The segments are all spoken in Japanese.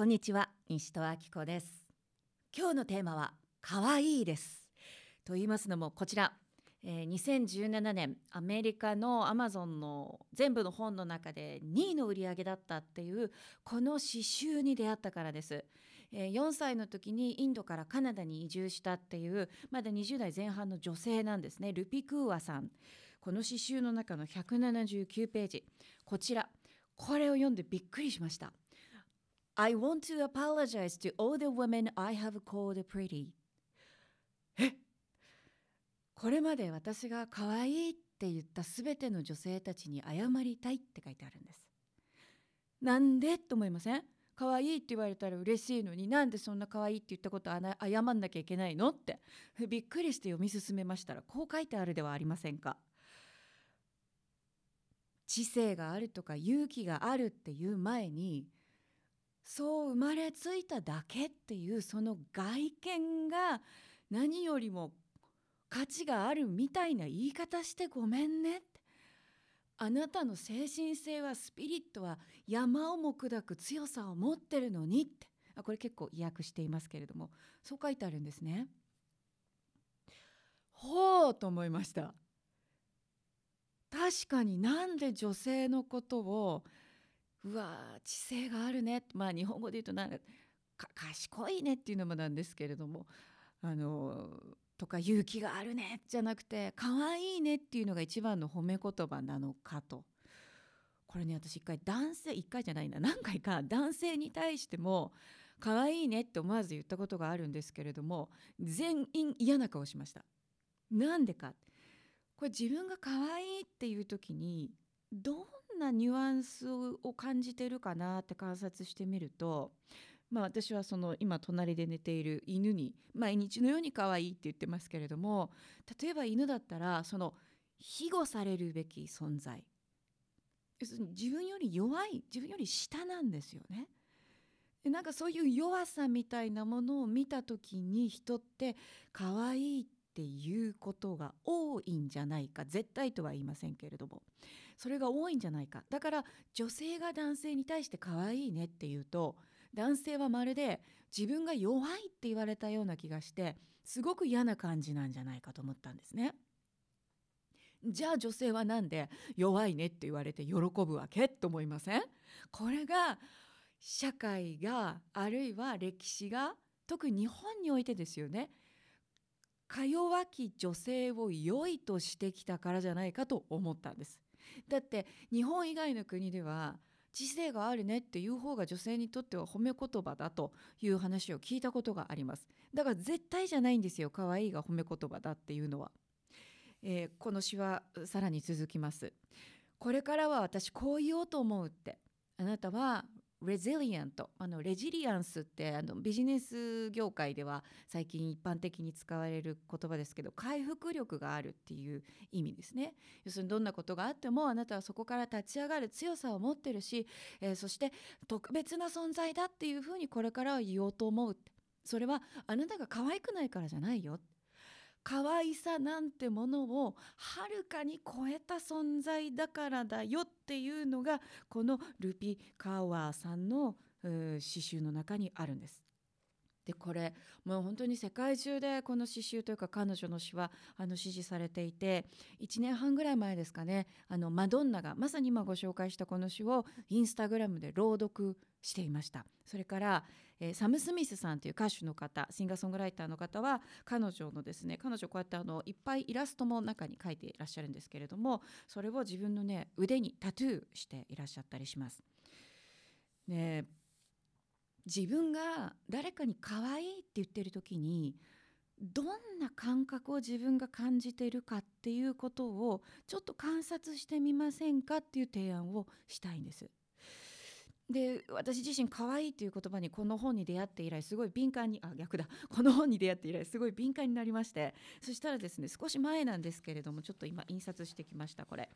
こんにちは西戸明子です。今日のテーマは可愛いです。と言いますのもこちら、えー、2017年アメリカのアマゾンの全部の本の中で2位の売り上げだったっていうこの詩集に出会ったからです、えー、4歳の時にインドからカナダに移住したっていうまだ20代前半の女性なんですね。ルピクーワさん。この詩集の中の179ページ。こちら。これを読んでびっくりしました。I want to apologize to all the women I have called pretty. え？これまで私が可愛いって言ったすべての女性たちに謝りたいって書いてあるんです。なんで？と思いません？可愛いって言われたら嬉しいのになんでそんな可愛いって言ったこと謝んなきゃいけないの？って。びっくりして読み進めましたらこう書いてあるではありませんか？知性があるとか勇気があるっていう前にそう生まれついただけっていうその外見が何よりも価値があるみたいな言い方してごめんねってあなたの精神性はスピリットは山をも砕く強さを持ってるのにってあこれ結構意訳していますけれどもそう書いてあるんですね。ほうと思いました。確かになんで女性のことをうわ知性があるね。まあ日本語で言うとなんか賢いねっていうのもなんですけれどもあのとか勇気があるねじゃなくて可愛いねっていうのが一番の褒め言葉なのかと。これね私一回男性一回じゃないな。何回か男性に対しても可愛いねって思わず言ったことがあるんですけれども全員嫌な顔しました。なんでか。これ自分が可愛いっていう時にどんなニュアンスを感じてるかなって観察してみると、まあ、私はその今隣で寝ている犬に毎日のように可愛いって言ってますけれども例えば犬だったらその庇護されるべき存在要するに自分より弱い自分より下なんですよね。なんかそういう弱さみたいなものを見た時に人って可愛いっていうことが多いんじゃないか絶対とは言いませんけれどもそれが多いんじゃないかだから女性が男性に対して可愛いねって言うと男性はまるで自分が弱いって言われたような気がしてすごく嫌な感じなんじゃないかと思ったんですね。じゃあ女性は何で弱いねって言われて喜ぶわけと思いません？これが社会があるいは歴史が特に日本においてですよねか弱き女性を良いとしてきたからじゃないかと思ったんです。だって日本以外の国では知性があるねっていう方が女性にとっては褒め言葉だという話を聞いたことがあります。だから絶対じゃないんですよ可愛いが褒め言葉だっていうのは、えー、この詩はさらに続きます。これからは私こう言おうと思うって。あなたはレジリアントあのレジリアンスってあのビジネス業界では最近一般的に使われる言葉ですけど回復力があるっていう意味ですね。要するにどんなことがあってもあなたはそこから立ち上がる強さを持ってるし、えー、そして特別な存在だっていうふうにこれからは言おうと思う。それはあなたが可愛くないからじゃないよ。可愛さなんてものをはるかに超えた存在だからだよっていうのがこのルピ・カワーさんの詩集の中にあるんです。でこれもう本当に世界中でこの詩集というか彼女の詩はあの支持されていて1年半ぐらい前ですかねあのマドンナがまさに今ご紹介したこの詩をインスタグラムで朗読していましたそれから、えー、サム・スミスさんという歌手の方シンガーソングライターの方は彼女のですね彼女こうやってあのいっぱいイラストも中に描いていらっしゃるんですけれどもそれを自分のね腕にタトゥーしていらっしゃったりします。ね自分が誰かに可愛いって言ってる時にどんな感覚を自分が感じているかっていうことをちょっと観察してみませんかっていう提案をしたいんです。で私自身可愛いという言葉にこの本に出会って以来すごい敏感にあ逆だ この本に出会って以来すごい敏感になりましてそしたらですね少し前なんですけれどもちょっと今印刷してきましたこれ、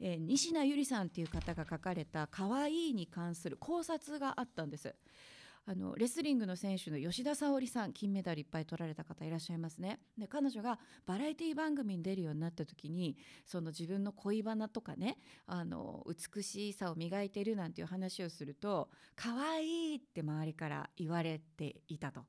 えー、西名ゆりさんっていう方が書かれた可愛いに関する考察があったんです。あのレスリングの選手の吉田沙保里さん金メダルいっぱい取られた方いらっしゃいますね。で彼女がバラエティ番組に出るようになった時にその自分の恋バナとかねあの美しさを磨いてるなんていう話をすると可愛いって周りから言われていたと。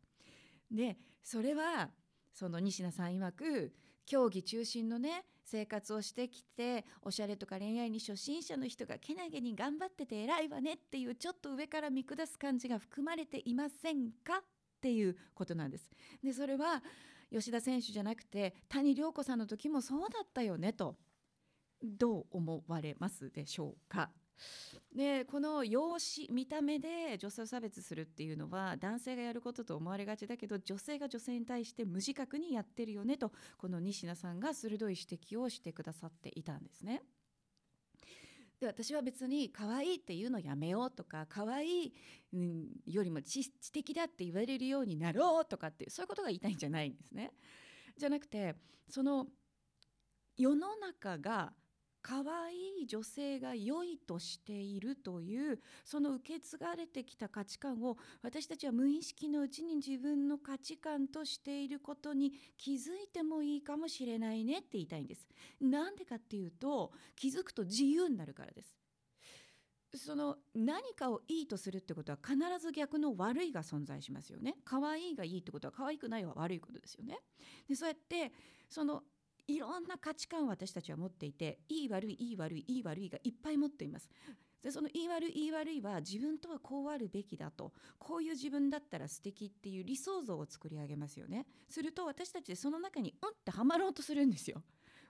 でそれはその西名さん曰く競技中心のね生活をしてきておしゃれとか恋愛に初心者の人がけなげに頑張ってて偉いわねっていうちょっと上から見下す感じが含まれていませんかっていうことなんです。でそれは吉田選手じゃなくて谷亮子さんの時もそうだったよねとどう思われますでしょうか？でこの容姿見た目で女性を差別するっていうのは男性がやることと思われがちだけど女性が女性に対して無自覚にやってるよねとこの西名さんが鋭い指摘をしてくださっていたんですね。で私は別に可愛いっていうのやめようとか可愛い、うん、よりも知的だって言われるようになろうとかってそういうことが言いたいんじゃないんですね。じゃなくてその世の中が可愛い女性が良いとしているというその受け継がれてきた価値観を私たちは無意識のうちに自分の価値観としていることに気づいてもいいかもしれないねって言いたいんです。なんでかっていうと気づくと自由になるからです。その何かをいいとするってことは必ず逆の悪いが存在しますよね。可愛いがいいってことは可愛くないは悪いことですよね。でそうやってそのいろんな価値観を私たちは持っていていい悪いいい悪いいい悪いがいっぱい持っています。でその言い悪い言い悪いは自分とはこうあるべきだとこういう自分だったら素敵っていう理想像を作り上げますよねすると私たちでその中にうんってはまろうとするんですよ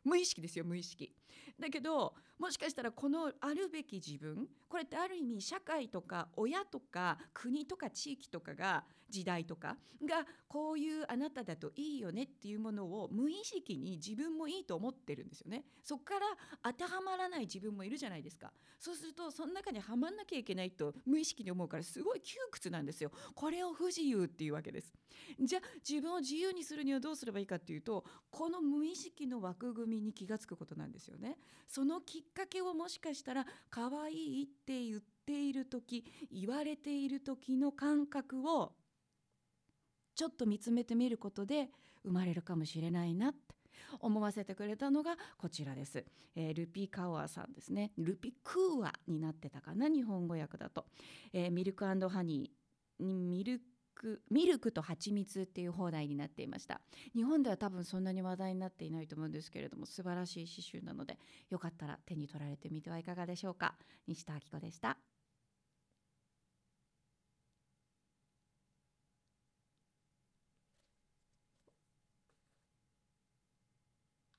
無意識ですよ無意識。だけどもしかしたらこのあるべき自分これってある意味社会とか親とか国とか地域とかが時代とかがこういうあなただといいよねっていうものを無意識に自分もいいと思ってるんですよね。そこから当てはまらない自分もいるじゃないですか。そうするとその中にはまんなきゃいけないと無意識に思うからすごい窮屈なんですよ。これを不自由っていうわけです。じゃあ自分を自由にするにはどうすればいいかっていうとこの無意識の枠組みに気が付くことなんですよね。そのきっかけをもしかしたら可愛いって言っている時言われている時の感覚をちょっと見つめてみることで生まれるかもしれないなって思わせてくれたのがこちらです、えー、ルピカワさんですね。ルピクーアになってたかな日本語訳だと、えー、ミルクハニーミルクミルクと蜂蜜っていう放題になっていました。日本では多分そんなに話題になっていないと思うんですけれども素晴らしい刺繍なのでよかったら手に取られてみてはいかがでしょうか。西田明子でした。